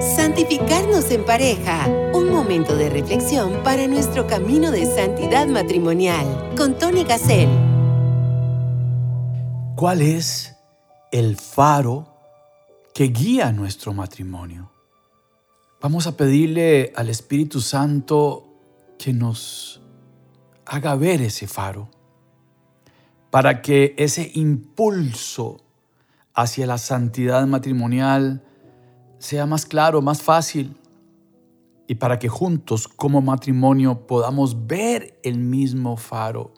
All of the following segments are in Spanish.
Santificarnos en pareja. Un momento de reflexión para nuestro camino de santidad matrimonial. Con Tony Gassel. ¿Cuál es el faro que guía nuestro matrimonio? Vamos a pedirle al Espíritu Santo que nos haga ver ese faro para que ese impulso hacia la santidad matrimonial sea más claro, más fácil, y para que juntos como matrimonio podamos ver el mismo faro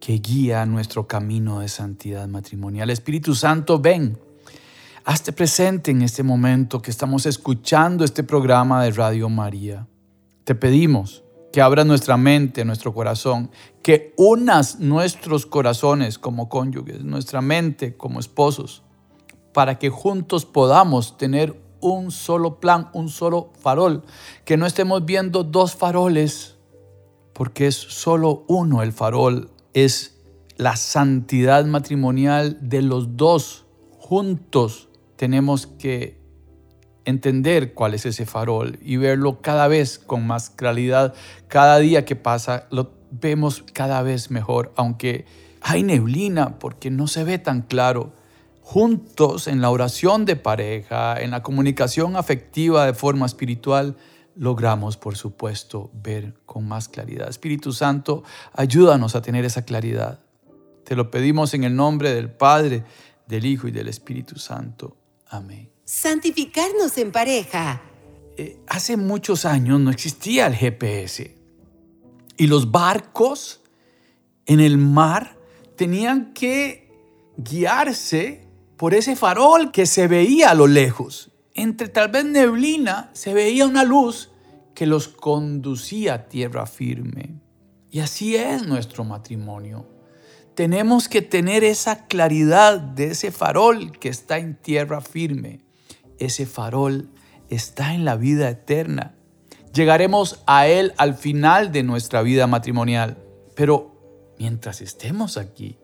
que guía nuestro camino de santidad matrimonial. Espíritu Santo, ven, hazte presente en este momento que estamos escuchando este programa de Radio María. Te pedimos que abra nuestra mente, nuestro corazón, que unas nuestros corazones como cónyuges, nuestra mente como esposos, para que juntos podamos tener un solo plan, un solo farol, que no estemos viendo dos faroles, porque es solo uno el farol, es la santidad matrimonial de los dos juntos. Tenemos que entender cuál es ese farol y verlo cada vez con más claridad. Cada día que pasa lo vemos cada vez mejor, aunque hay neblina porque no se ve tan claro. Juntos en la oración de pareja, en la comunicación afectiva de forma espiritual, logramos, por supuesto, ver con más claridad. Espíritu Santo, ayúdanos a tener esa claridad. Te lo pedimos en el nombre del Padre, del Hijo y del Espíritu Santo. Amén. Santificarnos en pareja. Eh, hace muchos años no existía el GPS y los barcos en el mar tenían que guiarse por ese farol que se veía a lo lejos. Entre tal vez neblina se veía una luz que los conducía a tierra firme. Y así es nuestro matrimonio. Tenemos que tener esa claridad de ese farol que está en tierra firme ese farol está en la vida eterna. Llegaremos a Él al final de nuestra vida matrimonial. Pero mientras estemos aquí,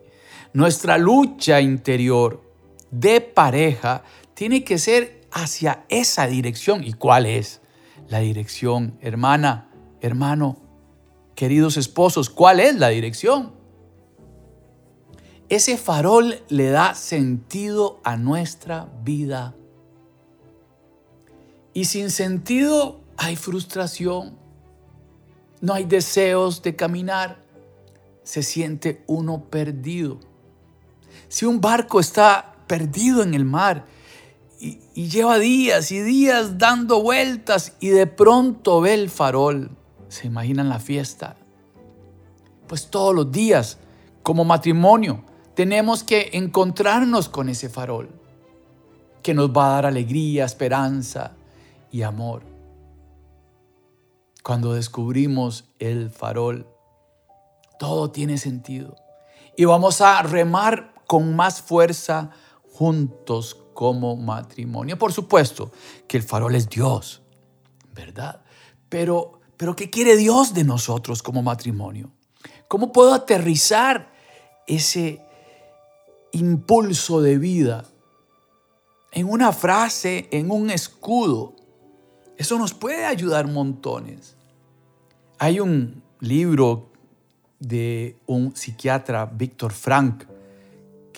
nuestra lucha interior de pareja tiene que ser hacia esa dirección. ¿Y cuál es la dirección, hermana, hermano, queridos esposos? ¿Cuál es la dirección? Ese farol le da sentido a nuestra vida y sin sentido hay frustración, no hay deseos de caminar, se siente uno perdido. Si un barco está perdido en el mar y, lleva días y días dando vueltas y de pronto ve el farol, ¿se imaginan la fiesta? Pues todos los días, como matrimonio, tenemos que encontrarnos con ese farol que nos va a dar alegría, esperanza, y amor. Cuando descubrimos el farol, todo tiene sentido. Y vamos a remar con más fuerza juntos como matrimonio. Por supuesto que el farol es Dios, ¿verdad? Pero, pero ¿qué quiere Dios de nosotros como matrimonio? ¿Cómo puedo aterrizar ese impulso de vida en una frase, en un escudo eso nos puede ayudar montones. Hay un libro de un psiquiatra, Víctor Frank,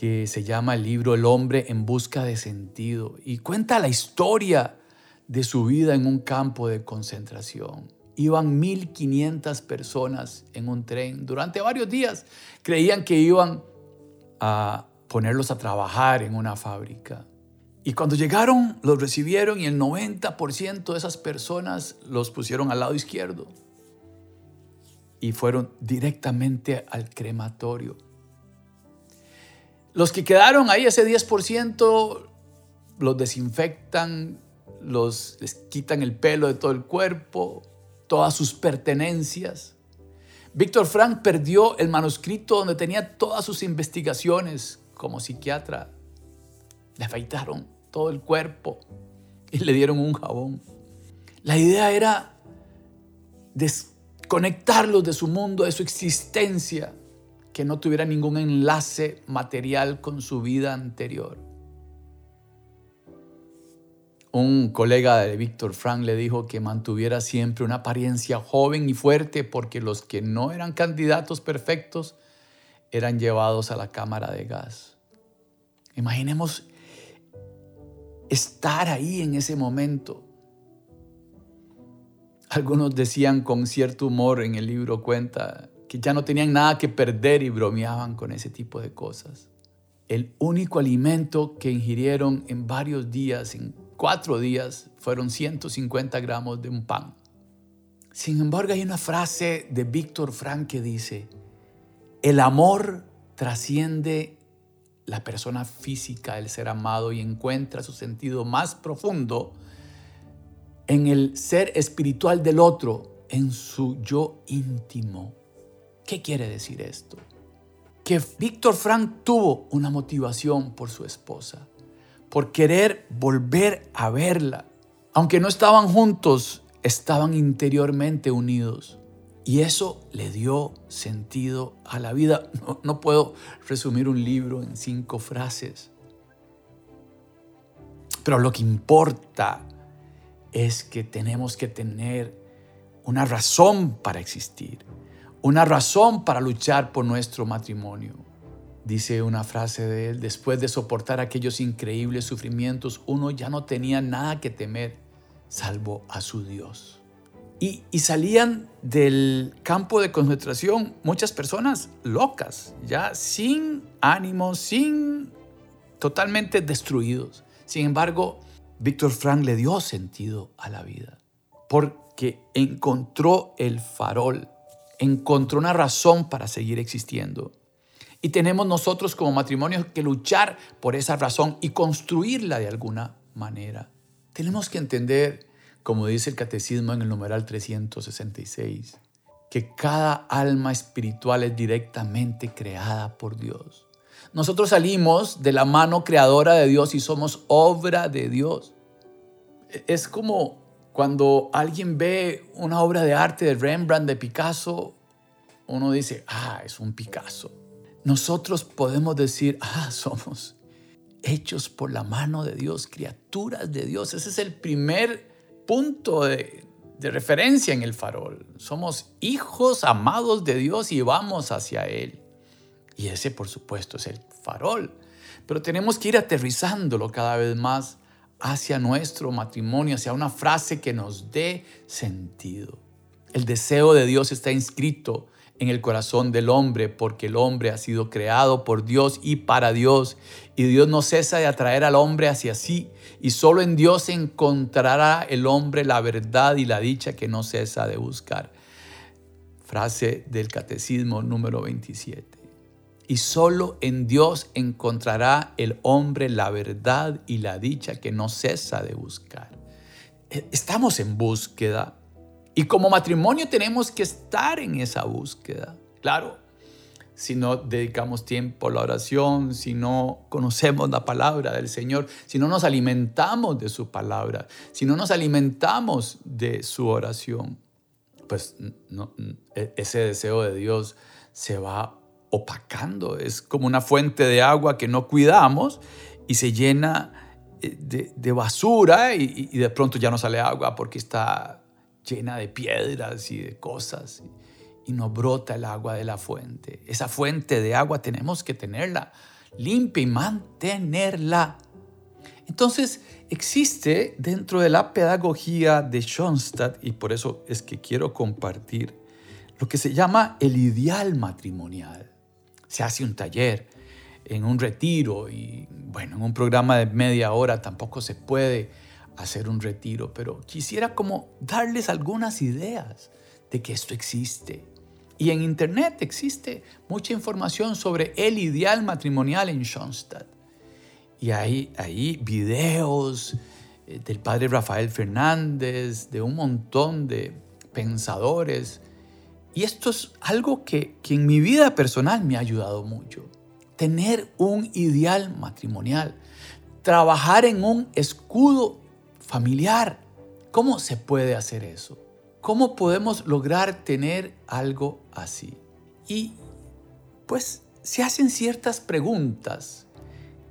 que se llama el libro El hombre en busca de sentido y cuenta la historia de su vida en un campo de concentración. Iban 1500 personas en un tren durante varios días. Creían que iban a ponerlos a trabajar en una fábrica. Y cuando llegaron, los recibieron y el 90% de esas personas los pusieron al lado izquierdo. Y fueron directamente al crematorio. Los que quedaron ahí, ese 10%, los desinfectan, los, les quitan el pelo de todo el cuerpo, todas sus pertenencias. Víctor Frank perdió el manuscrito donde tenía todas sus investigaciones como psiquiatra le afeitaron todo el cuerpo y le dieron un jabón. La idea era desconectarlos de su mundo, de su existencia, que no tuviera ningún enlace material con su vida anterior. Un colega de Víctor Frank le dijo que mantuviera siempre una apariencia joven y fuerte porque los que no eran candidatos perfectos eran llevados a la cámara de gas. Imaginemos estar ahí en ese momento. Algunos decían con cierto humor en el libro cuenta que ya no tenían nada que perder y bromeaban con ese tipo de cosas. El único alimento que ingirieron en varios días, en cuatro días, fueron 150 gramos de un pan. Sin embargo, hay una frase de Víctor Frank que dice, el amor trasciende la persona física del ser amado y encuentra su sentido más profundo en el ser espiritual del otro, en su yo íntimo. ¿Qué quiere decir esto? Que Víctor Frank tuvo una motivación por su esposa, por querer volver a verla. Aunque no estaban juntos, estaban interiormente unidos. Y eso le dio sentido a la vida. No, puedo resumir un libro en cinco frases. Pero lo que importa es que tenemos que tener una razón para existir, una razón para luchar por nuestro matrimonio. Dice una frase de él, después de soportar aquellos increíbles sufrimientos, uno ya no tenía nada que temer, salvo a su Dios. Y, salían del campo de concentración muchas personas locas, ya sin ánimo, sin totalmente destruidos. Sin embargo, Víctor Frank le dio sentido a la vida porque encontró el farol, encontró una razón para seguir existiendo. Y tenemos nosotros como matrimonio que luchar por esa razón y construirla de alguna manera. Tenemos que entender como dice el catecismo en el numeral 366, que cada alma espiritual es directamente creada por Dios. Nosotros salimos de la mano creadora de Dios y somos obra de Dios. Es como cuando alguien ve una obra de arte de Rembrandt, de Picasso, uno dice, ah, es un Picasso. Nosotros podemos decir, ah, somos hechos por la mano de Dios, criaturas de Dios. Ese es el primer punto de, referencia en el farol. Somos hijos amados de Dios y vamos hacia Él. Y ese, por supuesto, es el farol. Pero tenemos que ir aterrizándolo cada vez más hacia nuestro matrimonio, hacia una frase que nos dé sentido. El deseo de Dios está inscrito en el corazón del hombre, porque el hombre ha sido creado por Dios y para Dios, y Dios no cesa de atraer al hombre hacia sí, y solo en Dios encontrará el hombre la verdad y la dicha que no cesa de buscar. Frase del Catecismo número 27. Y solo en Dios encontrará el hombre la verdad y la dicha que no cesa de buscar. E, estamos en búsqueda y como matrimonio tenemos que estar en esa búsqueda. Claro, si no dedicamos tiempo a la oración, si no conocemos la palabra del Señor, si no nos alimentamos de su palabra, si no nos alimentamos de su oración, pues e, ese deseo de Dios se va opacando. Es como una fuente de agua que no cuidamos y se llena eh, de, basura y, y de pronto ya no sale agua porque está llena de piedras y de cosas y no brota el agua de la fuente. Esa fuente de agua tenemos que tenerla limpia y mantenerla. Entonces existe dentro de la pedagogía de Schoenstatt, y por eso es que quiero compartir, lo que se llama el ideal matrimonial. Se hace un taller, en un retiro y bueno, en un programa de media hora tampoco se puede hacer un retiro, pero quisiera como darles algunas ideas de que esto existe. Y en internet existe mucha información sobre el ideal matrimonial en Schoenstatt. Y hay ahí videos eh, del padre Rafael Fernández, de un montón de pensadores. Y esto es algo que, que en mi vida personal me ha ayudado mucho. Tener un ideal matrimonial. Trabajar en un escudo familiar. ¿Cómo se puede hacer eso? ¿Cómo podemos lograr tener algo así? Y pues se hacen ciertas preguntas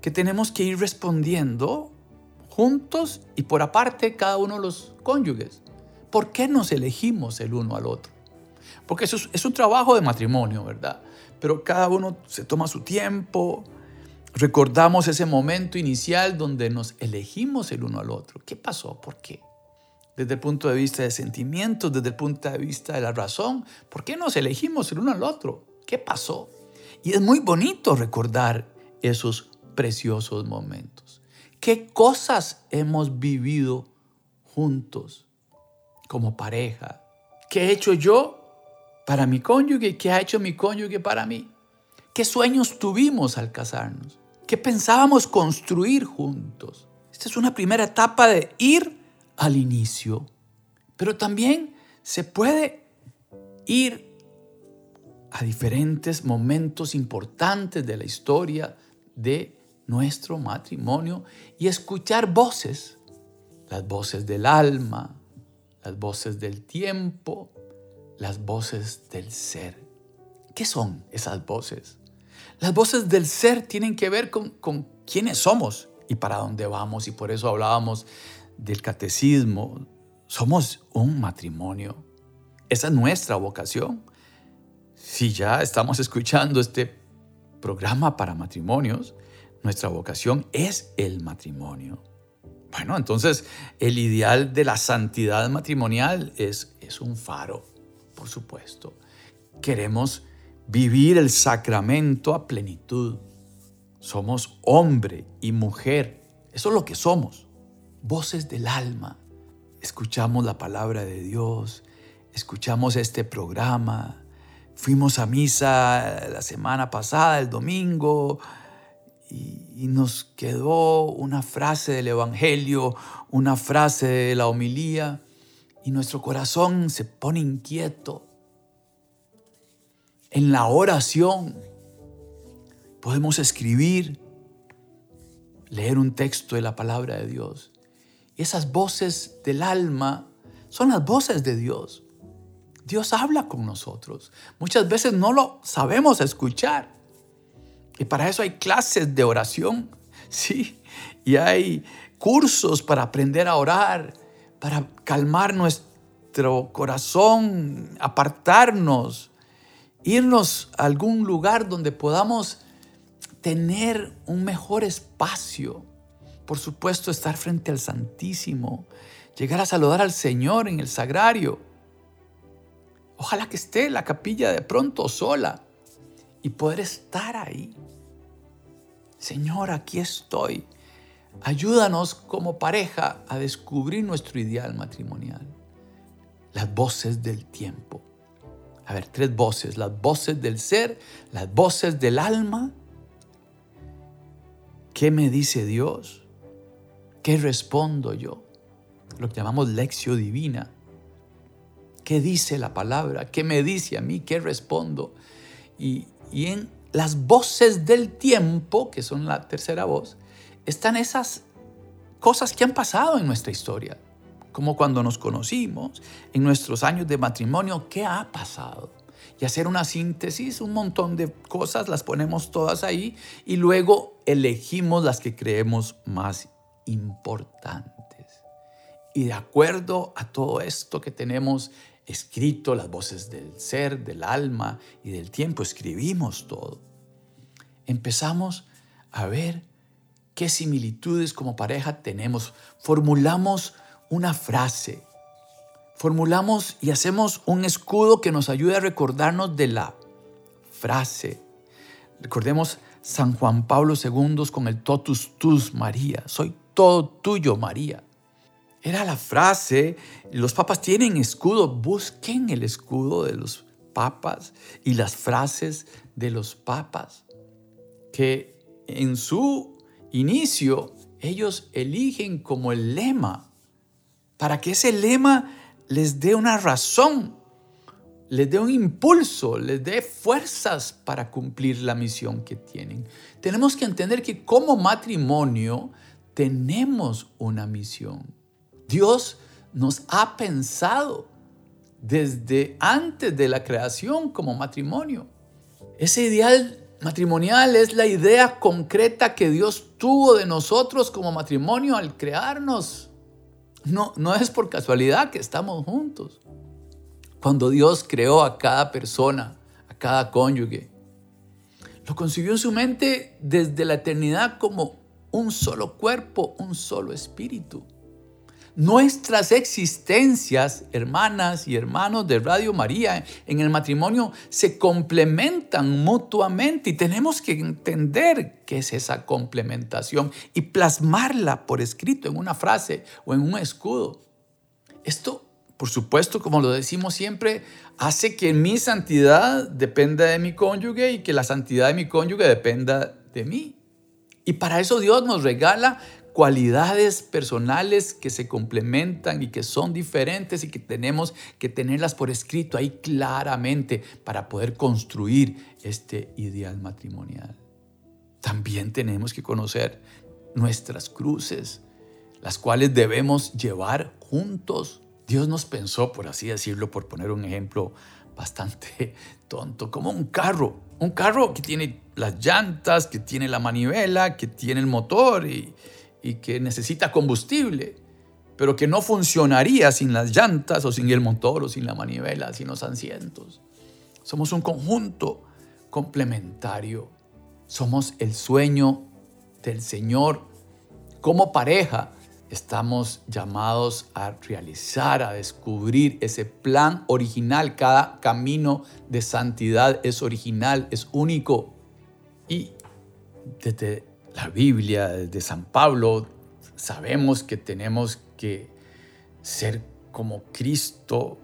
que tenemos que ir respondiendo juntos y por aparte cada uno de los cónyuges. ¿Por qué nos elegimos el uno al otro? Porque eso es, un trabajo de matrimonio, ¿verdad? Pero cada uno se toma su tiempo, recordamos ese momento inicial donde nos elegimos el uno al otro. ¿Qué pasó? ¿Por qué? Desde el punto de vista de sentimientos, desde el punto de vista de la razón, ¿por qué nos elegimos el uno al otro? ¿Qué pasó? Y es muy bonito recordar esos preciosos momentos. ¿Qué cosas hemos vivido juntos como pareja? ¿Qué he hecho yo para mi cónyuge? ¿Qué ha hecho mi cónyuge para mí? ¿Qué sueños tuvimos al casarnos? ¿Qué pensábamos construir juntos? Esta es una primera etapa de ir al inicio, pero también se puede ir a diferentes momentos importantes de la historia de nuestro matrimonio y escuchar voces, las voces del alma, las voces del tiempo, las voces del ser. ¿Qué son esas voces? Las voces del ser tienen que ver con, con quiénes somos y para dónde vamos y por eso hablábamos del catecismo. Somos un matrimonio. Esa es nuestra vocación. Si ya estamos escuchando este programa para matrimonios, nuestra vocación es el matrimonio. Bueno, entonces el ideal de la santidad matrimonial es, es un faro, por supuesto. Queremos vivir el sacramento a plenitud. Somos hombre y mujer. Eso es lo que somos. Voces del alma. Escuchamos la palabra de Dios. Escuchamos este programa. Fuimos a misa la semana pasada, el domingo y, nos quedó una frase del Evangelio, una frase de la homilía, y nuestro corazón se pone inquieto. En la oración podemos escribir, leer un texto de la palabra de Dios. Y esas voces del alma son las voces de Dios. Dios habla con nosotros. Muchas veces no lo sabemos escuchar. Y para eso hay clases de oración, ¿sí? Y hay cursos para aprender a orar, para calmar nuestro corazón, apartarnos, irnos a algún lugar donde podamos tener un mejor espacio. Por supuesto, estar frente al Santísimo, llegar a saludar al Señor en el sagrario. Ojalá que esté la capilla de pronto sola y poder estar ahí. Señor, aquí estoy. Ayúdanos como pareja a descubrir nuestro ideal matrimonial. Las voces del tiempo. A ver, tres voces. Las voces del ser, las voces del alma. ¿Qué me dice Dios? ¿Qué respondo yo? Lo que llamamos lección divina. ¿Qué dice la palabra? ¿Qué me dice a mí? ¿Qué respondo? Y, y en las voces del tiempo, que son la tercera voz, están esas cosas que han pasado en nuestra historia, como cuando nos conocimos, en nuestros años de matrimonio, ¿qué ha pasado? Y hacer una síntesis, un montón de cosas, las ponemos todas ahí y luego elegimos las que creemos más importantes. Y de acuerdo a todo esto que tenemos escrito, las voces del ser, del alma y del tiempo, escribimos todo. Empezamos a ver similitudes como pareja tenemos. Formulamos una frase, formulamos y hacemos un escudo que nos ayude a recordarnos de la frase. Recordemos San Juan Pablo II con el totus tus María, soy todo tuyo María. Era la frase, los papas tienen escudo, busquen el escudo de los papas y las frases de los papas, que en su inicio ellos eligen como el lema, para que ese lema les dé una razón, les dé un impulso, les dé fuerzas para cumplir la misión que tienen. Tenemos que entender que como matrimonio tenemos una misión Dios nos ha pensado desde antes de la creación como matrimonio. Ese ideal matrimonial es la idea concreta que Dios tuvo de nosotros como matrimonio al crearnos. No, no es por casualidad que estamos juntos. Cuando Dios creó a cada persona, a cada cónyuge, lo concibió en su mente desde la eternidad como un solo cuerpo, un solo espíritu. Nuestras existencias, hermanas y hermanos de Radio María, en el matrimonio se complementan mutuamente y tenemos que entender qué es esa complementación y plasmarla por escrito en una frase o en un escudo. Esto, por supuesto, como lo decimos siempre, hace que mi santidad dependa de mi cónyuge y que la santidad de mi cónyuge dependa de mí. Y para eso Dios nos regala cualidades personales que se complementan y que son diferentes y que tenemos que tenerlas por escrito ahí claramente para poder construir este ideal matrimonial. También tenemos que conocer nuestras cruces, las cuales debemos llevar juntos. Dios nos pensó, por así decirlo, por poner un ejemplo bastante tonto, como un carro. Un carro que tiene las llantas, que tiene la manivela, que tiene el motor y, y que necesita combustible, pero que no funcionaría sin las llantas o sin el motor o sin la manivela, sin los asientos. Somos un conjunto complementario. Somos el sueño del Señor. Como pareja estamos llamados a realizar, a descubrir ese plan original. Cada camino de santidad es original, es único. Y desde la Biblia, de San Pablo, sabemos que tenemos que ser como Cristo,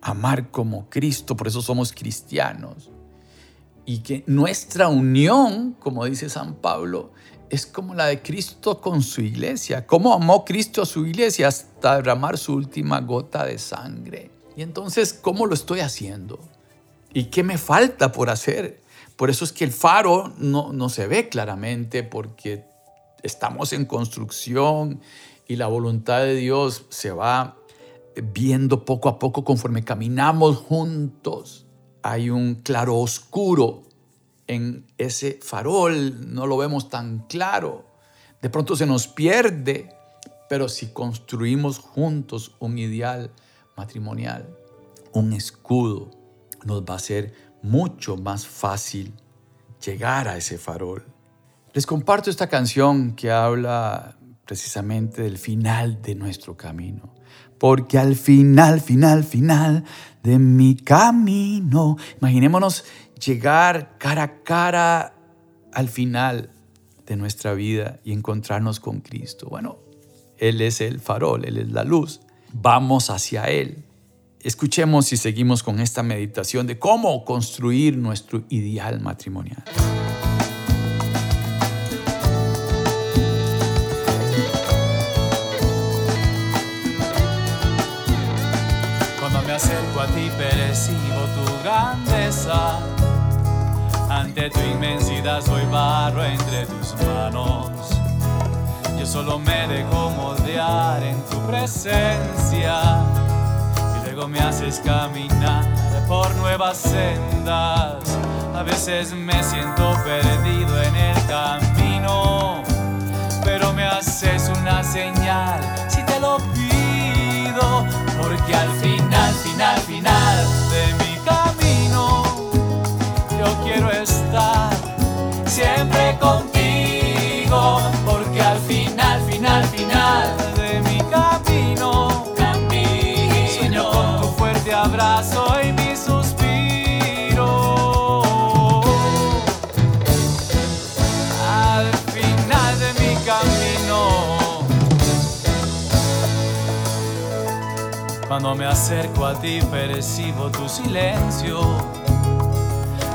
amar como Cristo, por eso somos cristianos. Y que nuestra unión, como dice San Pablo, es como la de Cristo con su iglesia. ¿Cómo amó Cristo a su iglesia hasta derramar su última gota de sangre? Y entonces, ¿cómo lo estoy haciendo? ¿Y qué me falta por hacer? Por eso es que el faro no, no se ve claramente porque estamos en construcción y la voluntad de Dios se va viendo poco a poco conforme caminamos juntos. Hay un claro oscuro en ese farol, no lo vemos tan claro. De pronto se nos pierde, pero si construimos juntos un ideal matrimonial, un escudo, nos va a ser mucho más fácil llegar a ese farol. Les comparto esta canción que habla precisamente del final de nuestro camino. Porque al final, final, final de mi camino, imaginémonos llegar cara a cara al final de nuestra vida y encontrarnos con Cristo. Bueno, Él es el farol, Él es la luz. Vamos hacia Él. Escuchemos y seguimos con esta meditación de cómo construir nuestro ideal matrimonial. Cuando me acerco a ti percibo tu grandeza. Ante tu inmensidad soy barro entre tus manos. Yo solo me dejo moldear en tu presencia me haces caminar por nuevas sendas. A veces me siento perdido en el camino, pero me haces una señal si te lo pido, porque al final, final, final de mi camino, yo quiero estar siempre contigo, Cuando me acerco a ti percibo tu silencio.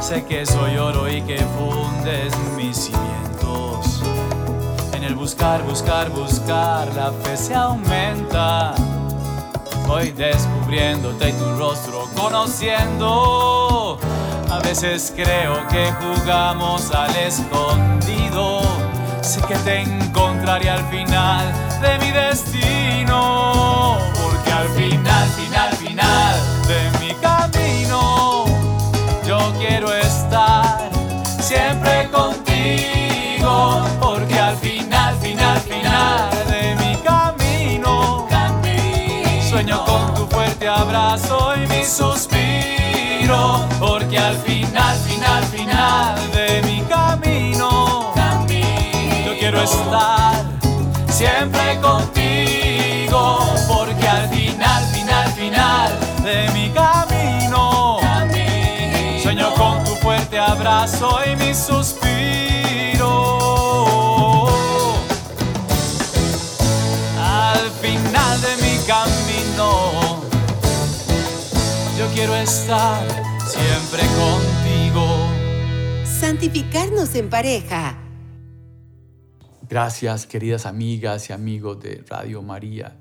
Sé que soy oro y que fundes mis cimientos. En el buscar, buscar, buscar, la fe se aumenta Voy descubriéndote y tu rostro conociendo. A veces creo que jugamos al escondido. Sé que te encontraré al final de mi destino al final, final, final de mi camino. Yo quiero estar siempre contigo, porque al final, final, final de mi camino, sueño con tu fuerte abrazo y mi suspiro, porque al final, final, final de mi camino, yo quiero estar siempre contigo. Abrazo y mi suspiro. Al final de mi camino, yo quiero estar siempre contigo. Santificarnos en pareja. Gracias, queridas amigas y amigos de Radio María.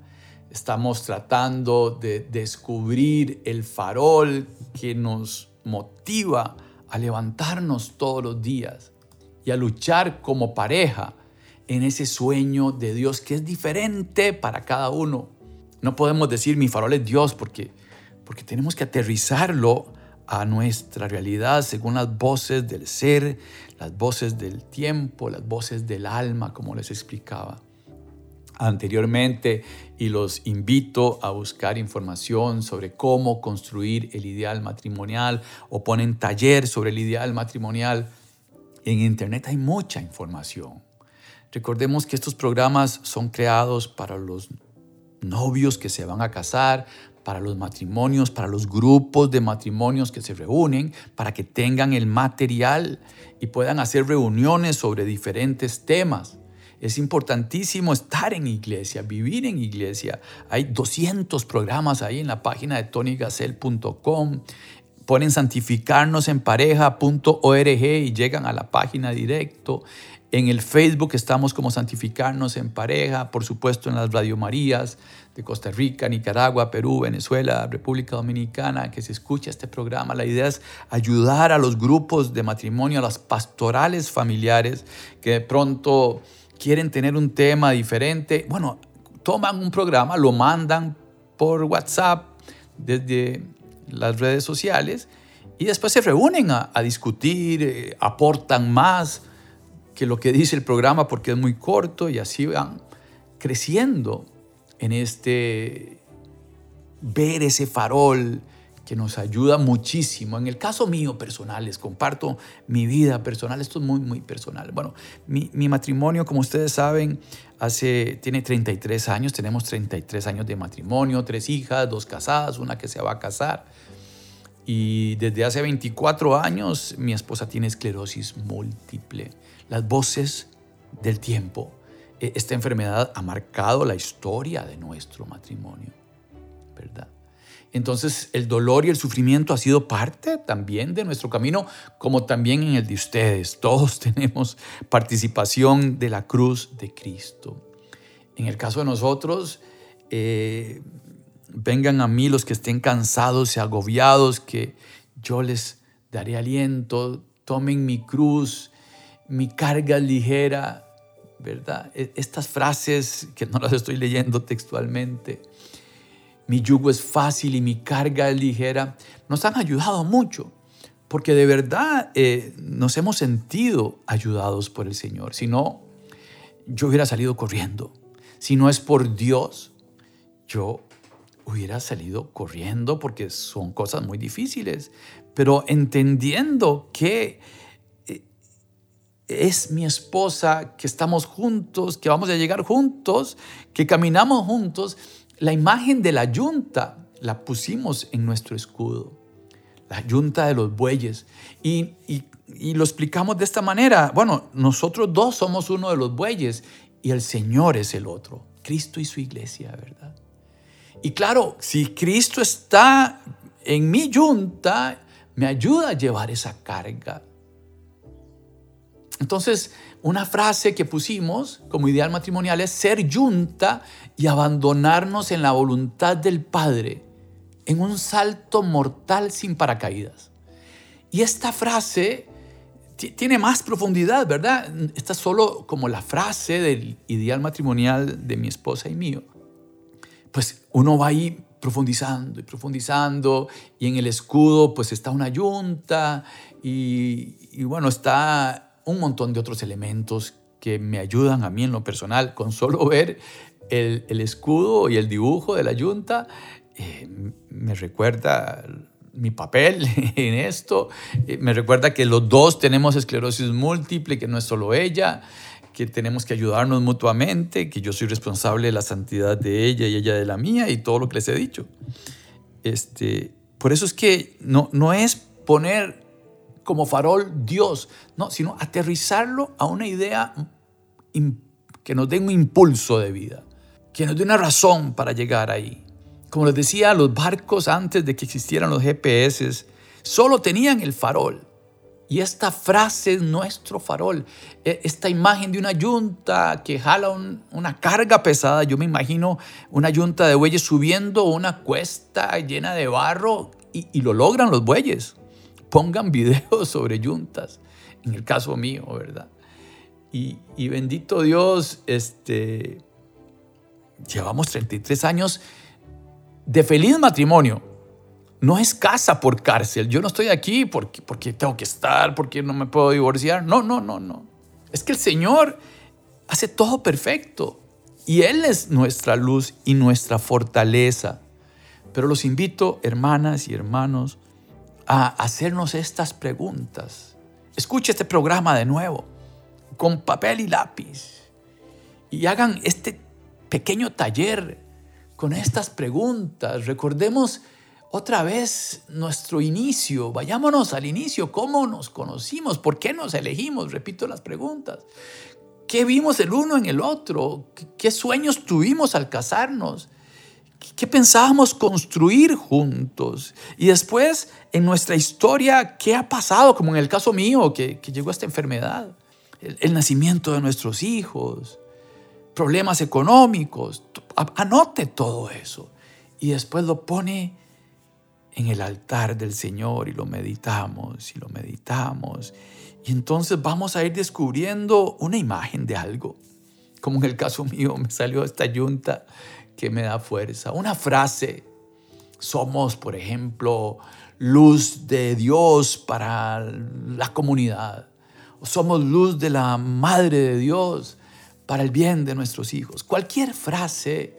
Estamos tratando de descubrir el farol que nos motiva a levantarnos todos los días y a luchar como pareja en ese sueño de Dios que es diferente para cada uno. No podemos decir mi farol es Dios porque, porque tenemos que aterrizarlo a nuestra realidad según las voces del ser, las voces del tiempo, las voces del alma, como les explicaba anteriormente y los invito a buscar información sobre cómo construir el ideal matrimonial o ponen taller sobre el ideal matrimonial. En internet hay mucha información. Recordemos que estos programas son creados para los novios que se van a casar, para los matrimonios, para los grupos de matrimonios que se reúnen, para que tengan el material y puedan hacer reuniones sobre diferentes temas. Es importantísimo estar en iglesia, vivir en iglesia. Hay 200 programas ahí en la página de tonygasel.com. Ponen santificarnos en pareja.org y llegan a la página directo. En el Facebook estamos como Santificarnos en Pareja, por supuesto en las Radio Marías de Costa Rica, Nicaragua, Perú, Venezuela, República Dominicana, que se escucha este programa. La idea es ayudar a los grupos de matrimonio, a las pastorales familiares que de pronto quieren tener un tema diferente. Bueno, toman un programa, lo mandan por WhatsApp desde las redes sociales y después se reúnen a, discutir, eh, aportan más que lo que dice el programa porque es muy corto y así van creciendo en este ver ese farol que nos ayuda muchísimo. En el caso mío personal, les comparto mi vida personal, esto es muy, muy personal. Bueno, mi, mi, matrimonio, como ustedes saben, hace, tiene 33 años, tenemos 33 años de matrimonio, tres hijas, dos casadas, una que se va a casar. Y desde hace 24 años mi esposa tiene esclerosis múltiple las voces del tiempo. E, esta enfermedad ha marcado la historia de nuestro matrimonio, ¿verdad? Entonces el dolor y el sufrimiento ha sido parte también de nuestro camino, como también en el de ustedes. Todos tenemos participación de la cruz de Cristo. En el caso de nosotros, eh, vengan a mí los que estén cansados y agobiados, que yo les daré aliento, tomen mi cruz mi carga ligera, ¿verdad? E, estas frases que no las estoy leyendo textualmente, mi yugo es fácil y mi carga es ligera, nos han ayudado mucho, porque de verdad eh, nos hemos sentido ayudados por el Señor. Si no, yo hubiera salido corriendo. Si no es por Dios, yo hubiera salido corriendo porque son cosas muy difíciles, pero entendiendo que es mi esposa, que estamos juntos, que vamos a llegar juntos, que caminamos juntos. La imagen de la yunta la pusimos en nuestro escudo, la yunta de los bueyes. Y, lo explicamos de esta manera. Bueno, nosotros dos somos uno de los bueyes y el Señor es el otro, Cristo y su iglesia, ¿verdad? Y claro, si Cristo está en mi yunta, me ayuda a llevar esa carga entonces, una frase que pusimos como ideal matrimonial es ser yunta y abandonarnos en la voluntad del Padre en un salto mortal sin paracaídas. Y esta frase tiene más profundidad, ¿verdad? Esta es solo como la frase del ideal matrimonial de mi esposa y mío. Pues uno va ahí profundizando y profundizando y en el escudo pues está una yunta y, y bueno, está un montón de otros elementos que me ayudan a mí en lo personal. Con solo ver el, escudo y el dibujo de la yunta, eh, me recuerda mi papel en esto, eh, me recuerda que los dos tenemos esclerosis múltiple, que no es solo ella, que tenemos que ayudarnos mutuamente, que yo soy responsable de la santidad de ella y ella de la mía y todo lo que les he dicho. Este, por eso es que no, no es poner como farol Dios, no, sino aterrizarlo a una idea que nos dé un impulso de vida, que nos dé una razón para llegar ahí. Como les decía, los barcos antes de que existieran los GPS solo tenían el farol. Y esta frase es nuestro farol. E, esta imagen de una yunta que jala una carga pesada, yo me imagino una yunta de bueyes subiendo una cuesta llena de barro y, lo logran los bueyes. Pongan videos sobre yuntas, en el caso mío, ¿verdad? Y, y bendito Dios, este, llevamos 33 años de feliz matrimonio no es casa por cárcel. Yo no estoy aquí porque, porque tengo que estar, porque no me puedo divorciar. No, no, no, no. Es que el Señor hace todo perfecto y Él es nuestra luz y nuestra fortaleza. Pero los invito, hermanas y hermanos, a hacernos estas preguntas. Escuche este programa de nuevo, con papel y lápiz, y hagan este pequeño taller con estas preguntas. Recordemos otra vez nuestro inicio, vayámonos al inicio, cómo nos conocimos, por qué nos elegimos, repito las preguntas, qué vimos el uno en el otro, qué sueños tuvimos al casarnos, qué pensábamos construir juntos y después en nuestra historia, qué ha pasado, como en el caso mío, que, llegó esta enfermedad, el nacimiento de nuestros hijos, problemas económicos, anote todo eso y después lo pone en el altar del Señor y lo meditamos y lo meditamos. Y entonces vamos a ir descubriendo una imagen de algo. Como en el caso mío me salió esta yunta que me da fuerza. Una frase. Somos, por ejemplo, luz de Dios para la comunidad. Somos luz de la Madre de Dios para el bien de nuestros hijos. Cualquier frase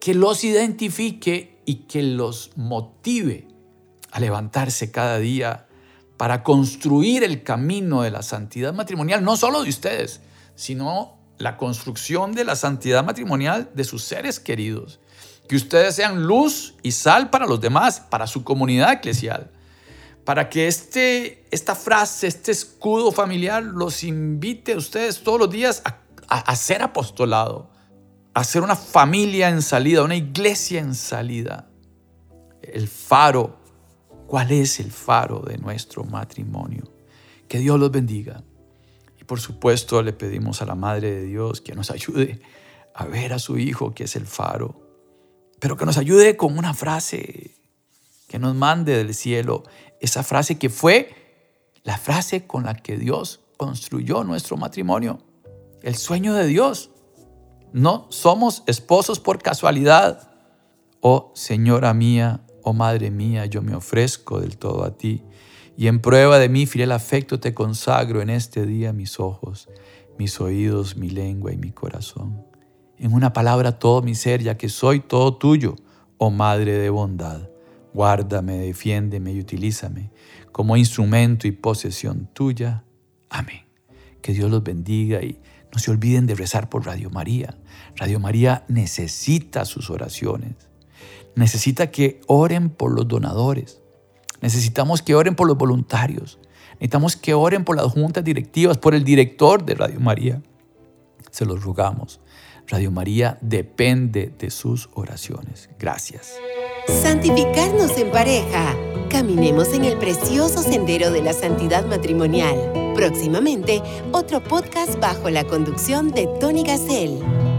que los identifique y que los motive a levantarse cada día para construir el camino de la santidad matrimonial, no solo de ustedes, sino la construcción de la santidad matrimonial de sus seres queridos. Que ustedes sean luz y sal para los demás, para su comunidad eclesial. Para que este, esta frase, este escudo familiar los invite a ustedes todos los días a, a, a ser apostolado, hacer una familia en salida, una iglesia en salida. El faro. ¿Cuál es el faro de nuestro matrimonio? Que Dios los bendiga. Por supuesto le pedimos a la Madre de Dios que nos ayude a ver a su Hijo, que es el faro. Pero que nos ayude con una frase, que nos mande del cielo esa frase que fue la frase con la que Dios construyó nuestro matrimonio. El sueño de Dios. No somos esposos por casualidad. Oh Señora mía, oh Madre mía, yo me ofrezco del todo a ti. Y en prueba de mi fiel afecto te consagro en este día mis ojos, mis oídos, mi lengua y mi corazón. En una palabra todo mi ser, ya que soy todo tuyo, oh Madre de bondad. Guárdame, defiéndeme y utilízame como instrumento y posesión tuya. Amén. Que Dios los bendiga y no se olviden de rezar por Radio María. Radio María necesita sus oraciones. Necesita que oren por los donadores. Necesitamos que oren por los voluntarios. Necesitamos que oren por las juntas directivas, por el director de Radio María. Se los rogamos. Radio María depende de sus oraciones. Gracias. Santificarnos en pareja. Caminemos en el precioso sendero de la santidad matrimonial. Próximamente, otro podcast bajo la conducción de Tony Gassel.